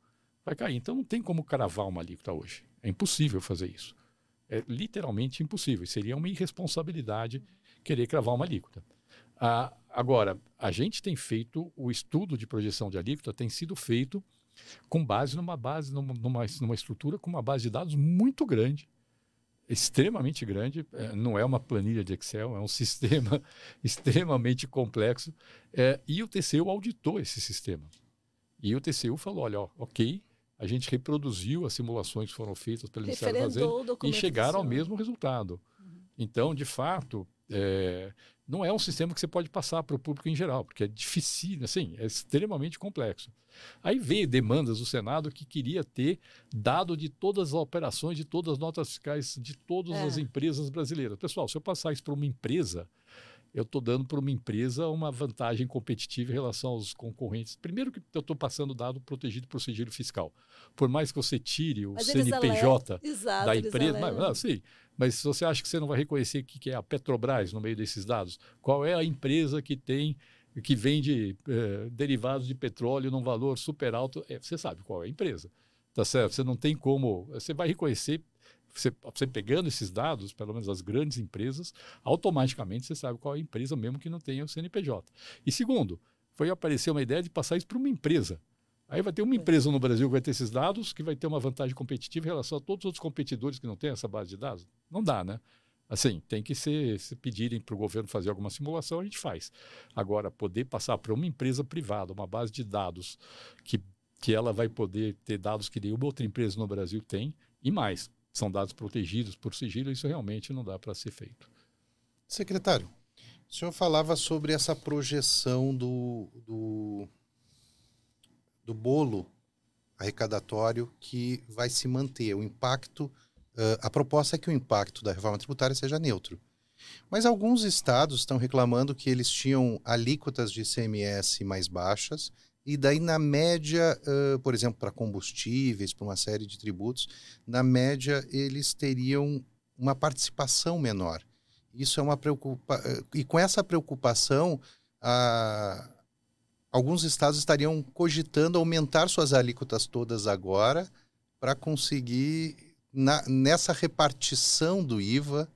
vai cair. Então não tem como cravar uma alíquota hoje. É impossível fazer isso. É literalmente impossível. Seria uma irresponsabilidade querer cravar uma alíquota. Ah, agora, a gente tem feito, o estudo de projeção de alíquota tem sido feito com base numa base, numa, numa, numa estrutura com uma base de dados muito grande, extremamente grande. É, não é uma planilha de Excel, é um sistema extremamente complexo. É, e o TCU auditou esse sistema. E o TCU falou: olha, ó, ok, a gente reproduziu as simulações que foram feitas pelo Ministério da Fazenda e chegaram ao mesmo resultado. Uhum. Então, de fato, é, não é um sistema que você pode passar para o público em geral, porque é difícil, assim, é extremamente complexo. Aí veio demandas do Senado que queria ter dado de todas as operações, de todas as notas fiscais de todas é. as empresas brasileiras. Pessoal, se eu passar isso para uma empresa, eu estou dando para uma empresa uma vantagem competitiva em relação aos concorrentes. Primeiro que eu estou passando dado protegido por sigilo fiscal. Por mais que você tire o Mas CNPJ Exato, da empresa, mas, alegam. Mas se você acha que você não vai reconhecer o que que é a Petrobras no meio desses dados, qual é a empresa que tem que vende eh, derivados de petróleo num valor super alto, é, você sabe qual é a empresa, tá certo? Você não tem como, você vai reconhecer você, você pegando esses dados, pelo menos as grandes empresas, automaticamente você sabe qual é a empresa mesmo que não tenha o CNPJ. E segundo, foi aparecer uma ideia de passar isso para uma empresa. Aí vai ter uma empresa no Brasil que vai ter esses dados, que vai ter uma vantagem competitiva em relação a todos os outros competidores que não têm essa base de dados. Não dá, né? Assim, tem que ser, se pedirem para o governo fazer alguma simulação, a gente faz. Agora, poder passar para uma empresa privada, uma base de dados, que, que ela vai poder ter dados que nenhuma outra empresa no Brasil tem, e mais, são dados protegidos por sigilo, isso realmente não dá para ser feito. Secretário, o senhor falava sobre essa projeção do, do, do bolo arrecadatório que vai se manter, o impacto. eh, a proposta é que o impacto da reforma tributária seja neutro. Mas alguns estados estão reclamando que eles tinham alíquotas de ICMS mais baixas, e daí, na média, eh, por exemplo, para combustíveis, para uma série de tributos, na média, eles teriam uma participação menor. Isso é uma preocupação. E com essa preocupação, a- alguns estados estariam cogitando aumentar suas alíquotas todas agora para conseguir, na- nessa repartição do IVA,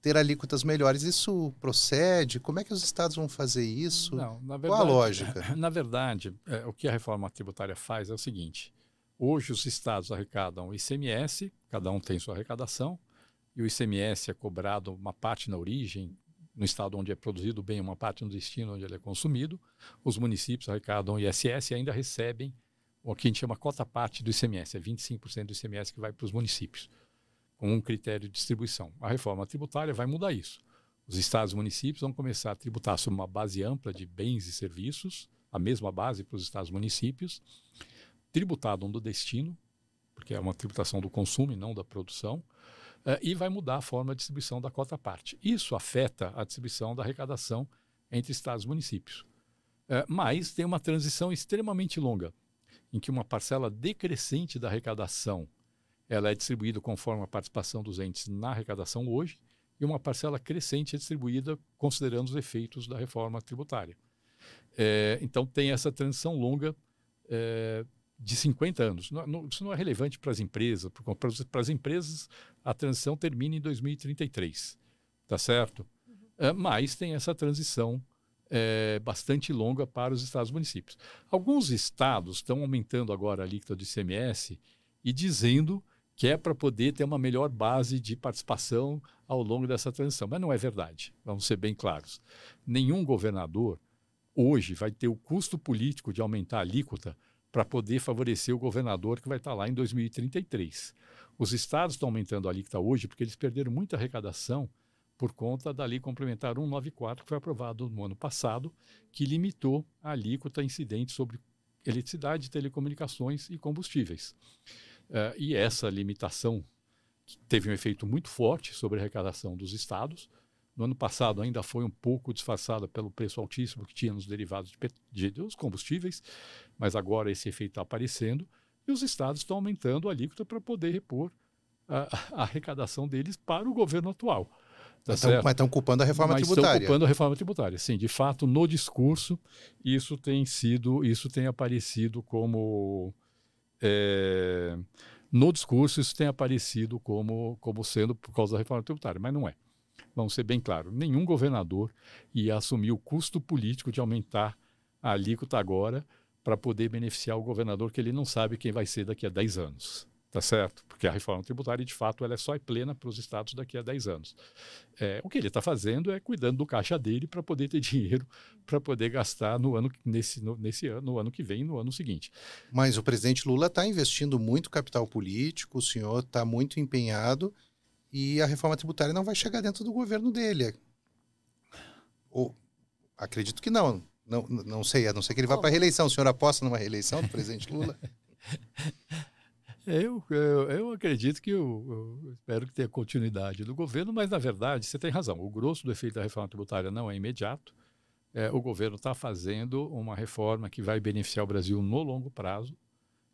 ter alíquotas melhores. Isso procede? Como é que os estados vão fazer isso? Não, na Qual a lógica? Na verdade, é, o que a reforma tributária faz é o seguinte: hoje os estados arrecadam o ICMS, cada um tem sua arrecadação, e o ICMS é cobrado uma parte na origem, no estado onde é produzido o bem, uma parte no destino onde ele é consumido. Os municípios arrecadam o ISS e ainda recebem o que a gente chama cota parte do ICMS, é 25% do ICMS que vai para os municípios, com um critério de distribuição. A reforma tributária vai mudar isso. Os estados e municípios vão começar a tributar sobre uma base ampla de bens e serviços, a mesma base para os estados e municípios, tributado do destino, porque é uma tributação do consumo e não da produção, e vai mudar a forma de distribuição da cota parte. Isso afeta a distribuição da arrecadação entre estados e municípios. Eh, mas tem uma transição extremamente longa, em que uma parcela decrescente da arrecadação ela é distribuída conforme a participação dos entes na arrecadação hoje, e uma parcela crescente é distribuída considerando os efeitos da reforma tributária. É, então, tem essa transição longa é, de 50 anos. Não- não- isso não é relevante para as empresas, porque para as- empresas a transição termina em 2033, tá certo? É, mas tem essa transição é, bastante longa para os estados e municípios. Alguns estados estão aumentando agora a alíquota do ICMS e dizendo que é para poder ter uma melhor base de participação ao longo dessa transição. Mas não é verdade, vamos ser bem claros. Nenhum governador hoje vai ter o custo político de aumentar a alíquota para poder favorecer o governador que vai estar lá em 2033. Os estados estão aumentando a alíquota hoje porque eles perderam muita arrecadação por conta da Lei Complementar 194, que foi aprovada no ano passado, que limitou a alíquota incidente sobre eletricidade, telecomunicações e combustíveis. Eh, e essa limitação teve um efeito muito forte sobre a arrecadação dos estados. No ano passado ainda foi um pouco disfarçada pelo preço altíssimo que tinha nos derivados de, de- dos combustíveis, mas agora esse efeito está aparecendo e os estados estão aumentando a alíquota para poder repor a, a arrecadação deles para o governo atual. Tá Então, certo? mas estão culpando a reforma Mas tributária. Estão culpando a reforma tributária. Sim, de fato, no discurso, isso tem sido, isso tem aparecido como. é, no discurso, isso tem aparecido como, como sendo por causa da reforma tributária, mas não é. Vamos ser bem claros: nenhum governador ia assumir o custo político de aumentar a alíquota agora para poder beneficiar o governador que ele não sabe quem vai ser daqui a 10 anos. Tá certo? Porque a reforma tributária, de fato, ela é só é plena para os estados daqui a 10 anos. É, o que ele está fazendo é cuidando do caixa dele para poder ter dinheiro para poder gastar no ano nesse, no, nesse ano, no ano que vem, no ano seguinte. Mas o presidente Lula está investindo muito capital político, o senhor está muito empenhado e a reforma tributária não vai chegar dentro do governo dele. Ou, acredito que não. Não, não sei, a não ser que ele vá para a reeleição. O senhor aposta numa reeleição do presidente Lula? Eu, eu, eu acredito que eu, eu, espero que tenha continuidade do governo, mas na verdade você tem razão. O grosso do efeito da reforma tributária não é imediato. É, o governo está fazendo uma reforma que vai beneficiar o Brasil no longo prazo.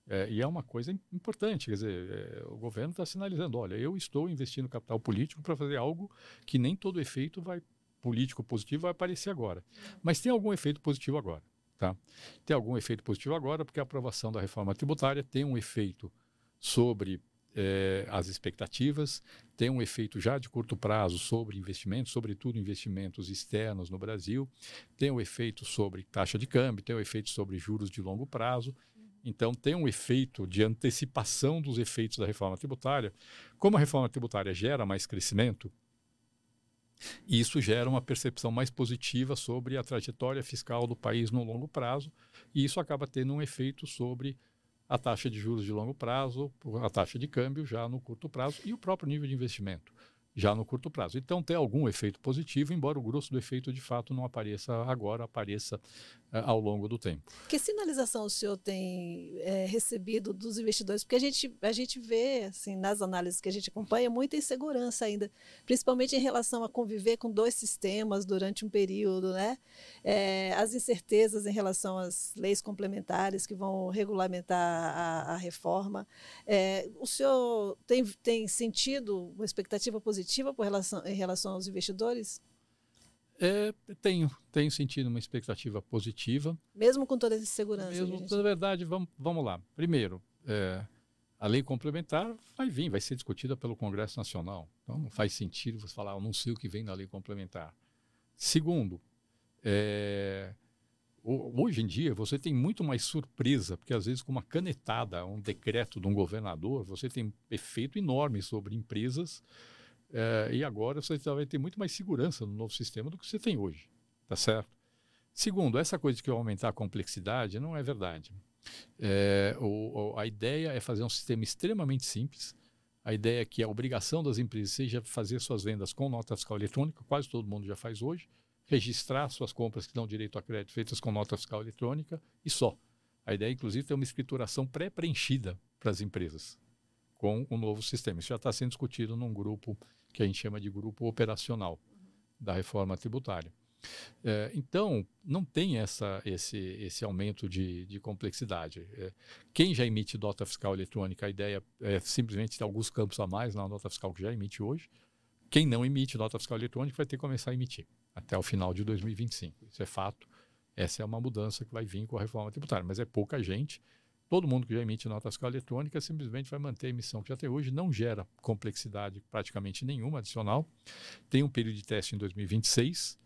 É, e é uma coisa importante, quer dizer, é, o governo está sinalizando, olha, eu estou investindo capital político para fazer algo que nem todo efeito vai político positivo vai aparecer agora, mas tem algum efeito positivo agora, tá? Tem algum efeito positivo agora porque a aprovação da reforma tributária tem um efeito sobre é, as expectativas, tem um efeito já de curto prazo sobre investimentos, sobretudo investimentos externos no Brasil, tem um efeito sobre taxa de câmbio, tem um efeito sobre juros de longo prazo. Então, tem um efeito de antecipação dos efeitos da reforma tributária. Como a reforma tributária gera mais crescimento, isso gera uma percepção mais positiva sobre a trajetória fiscal do país no longo prazo, e isso acaba tendo um efeito sobre a taxa de juros de longo prazo, a taxa de câmbio já no curto prazo e o próprio nível de investimento já no curto prazo. Então tem algum efeito positivo, embora o grosso do efeito de fato não apareça agora, apareça uh, ao longo do tempo. Que sinalização o senhor tem é, recebido dos investidores? Porque a gente, a gente vê, assim, nas análises que a gente acompanha, muita insegurança ainda, principalmente em relação a conviver com dois sistemas durante um período, né? É, as incertezas em relação às leis complementares que vão regulamentar a, a reforma. É, o senhor tem, tem sentido uma expectativa positiva positiva relação, em relação aos investidores? É, tenho, tenho sentido uma expectativa positiva. Mesmo com toda essa segurança? Mesmo, gente... na verdade, vamos, vamos lá. Primeiro, é, a lei complementar vai vir, vai ser discutida pelo Congresso Nacional. Então não faz sentido você falar, eu não sei o que vem na lei complementar. Segundo, é, hoje em dia você tem muito mais surpresa, porque às vezes com uma canetada, um decreto de um governador, você tem efeito enorme sobre empresas é, e agora você vai ter muito mais segurança no novo sistema do que você tem hoje. Tá certo? Segundo, essa coisa de que aumentar a complexidade não é verdade. É, o, a ideia é fazer um sistema extremamente simples. A ideia é que a obrigação das empresas seja fazer suas vendas com nota fiscal eletrônica, quase todo mundo já faz hoje, registrar suas compras que dão direito a crédito feitas com nota fiscal eletrônica e só. A ideia, inclusive, é uma escrituração pré-preenchida para as empresas com o novo sistema. Isso já está sendo discutido num grupo que a gente chama de grupo operacional da reforma tributária. É, então, não tem essa, esse, esse aumento de, de complexidade. É, quem já emite nota fiscal eletrônica, a ideia é simplesmente ter alguns campos a mais na nota fiscal que já emite hoje. Quem não emite nota fiscal eletrônica vai ter que começar a emitir até o final de 2025. Isso é fato. Essa é uma mudança que vai vir com a reforma tributária, mas é pouca gente. Todo mundo que já emite nota fiscal eletrônica simplesmente vai manter a emissão que tem hoje, não gera complexidade praticamente nenhuma adicional. Tem um período de teste em 2026.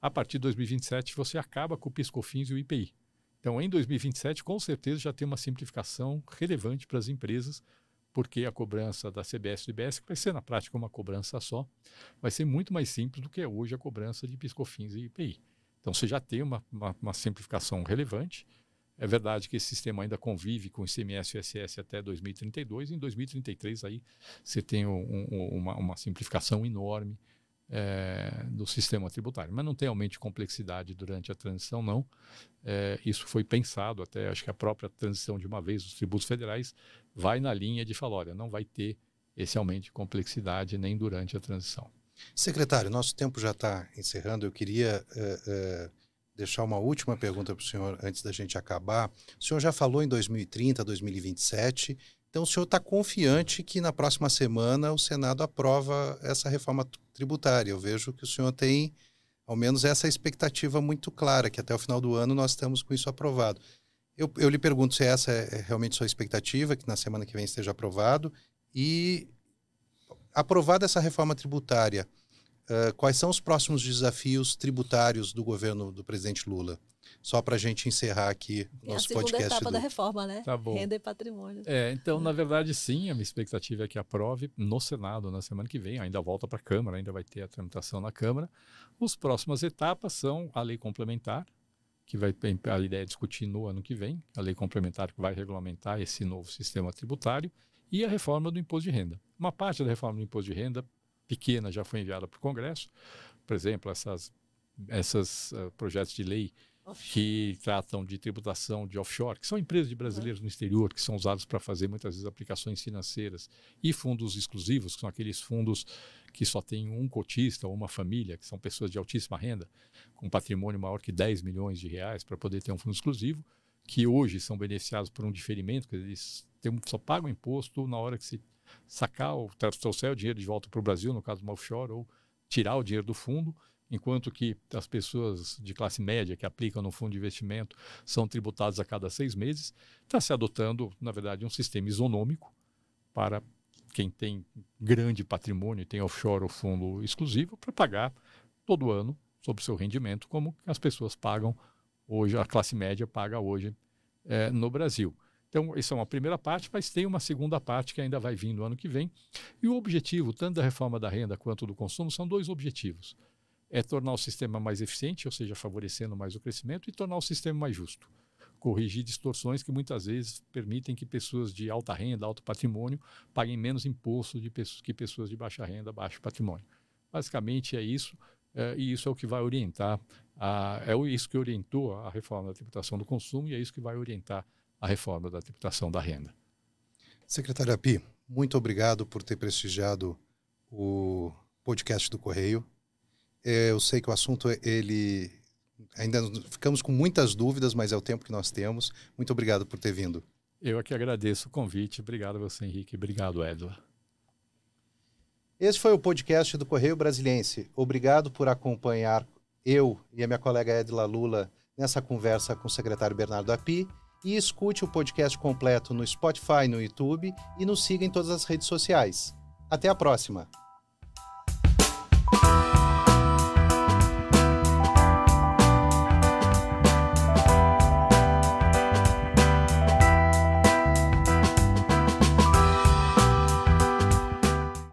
A partir de 2027 você acaba com o PiscoFins e o IPI. Então, em 2027, com certeza já tem uma simplificação relevante para as empresas, porque a cobrança da CBS e do IBS, que vai ser na prática uma cobrança só, vai ser muito mais simples do que é hoje a cobrança de PiscoFins e IPI. Então, você já tem uma, uma, uma simplificação relevante. É verdade que esse sistema ainda convive com o ICMS e o ISS até 2032. Em 2033 aí você tem um, um, uma, uma, simplificação enorme é, do sistema tributário. Mas não tem aumento de complexidade durante a transição, não. É, isso foi pensado até, acho que a própria transição de uma vez dos tributos federais vai na linha de falar, olha, não vai ter esse aumento de complexidade nem durante a transição. Secretário, nosso tempo já está encerrando. Eu queria... Uh, uh deixar uma última pergunta para o senhor antes da gente acabar. O senhor já falou em 2030, 2027. Então, o senhor está confiante que na próxima semana o Senado aprova essa reforma tributária. Eu vejo que o senhor tem, ao menos, essa expectativa muito clara, que até o final do ano nós estamos com isso aprovado. Eu, eu lhe pergunto se essa é, é realmente sua expectativa, que na semana que vem esteja aprovado. E, aprovada essa reforma tributária, Uh, quais são os próximos desafios tributários do governo do presidente Lula? Só para a gente encerrar aqui o nosso é a podcast. etapa do... da reforma, né? Tá bom. Renda e patrimônio. É, então, na verdade, sim, a minha expectativa é que aprove no Senado na semana que vem, ainda volta para a Câmara, ainda vai ter a tramitação na Câmara. As próximas etapas são a lei complementar, que vai a ideia é discutir no ano que vem, a lei complementar que vai regulamentar esse novo sistema tributário, e a reforma do imposto de renda. Uma parte da reforma do imposto de renda pequena já foi enviada para o Congresso. Por exemplo, essas, essas uh, projetos de lei que tratam de tributação de offshore, que são empresas de brasileiros no exterior, que são usadas para fazer muitas vezes aplicações financeiras, e fundos exclusivos, que são aqueles fundos que só tem um cotista ou uma família, que são pessoas de altíssima renda, com patrimônio maior que 10 milhões de reais para poder ter um fundo exclusivo, que hoje são beneficiados por um diferimento, que eles têm, só pagam imposto na hora que se sacar ou trouxer o dinheiro de volta para o Brasil, no caso de uma offshore, ou tirar o dinheiro do fundo, enquanto que as pessoas de classe média que aplicam no fundo de investimento são tributadas a cada seis meses, está se adotando, na verdade, um sistema isonômico para quem tem grande patrimônio e tem offshore ou fundo exclusivo para pagar todo ano sobre o seu rendimento, como as pessoas pagam hoje, a classe média paga hoje é, no Brasil. Então, isso é uma primeira parte, mas tem uma segunda parte que ainda vai vir no ano que vem. E o objetivo, tanto da reforma da renda quanto do consumo, são dois objetivos é tornar o sistema mais eficiente, ou seja, favorecendo mais o crescimento, e tornar o sistema mais justo. Corrigir distorções que muitas vezes permitem que pessoas de alta renda, alto patrimônio, paguem menos imposto de pessoas, que pessoas de baixa renda, baixo patrimônio. Basicamente é isso, é, e isso é o que vai orientar, a, é isso que orientou a reforma da tributação do consumo e é isso que vai orientar a reforma da tributação da renda. Secretário Api, muito obrigado por ter prestigiado o podcast do Correio. É, eu sei que o assunto, ele ainda ficamos com muitas dúvidas, mas é o tempo que nós temos. Muito obrigado por ter vindo. Eu aqui agradeço o convite. Obrigado a você, Henrique. Obrigado, Edla. Esse foi o podcast do Correio Brasiliense. Obrigado por acompanhar eu e a minha colega Edla Lula nessa conversa com o secretário Bernardo Api. E escute o podcast completo no Spotify, no YouTube e nos siga em todas as redes sociais. Até a próxima!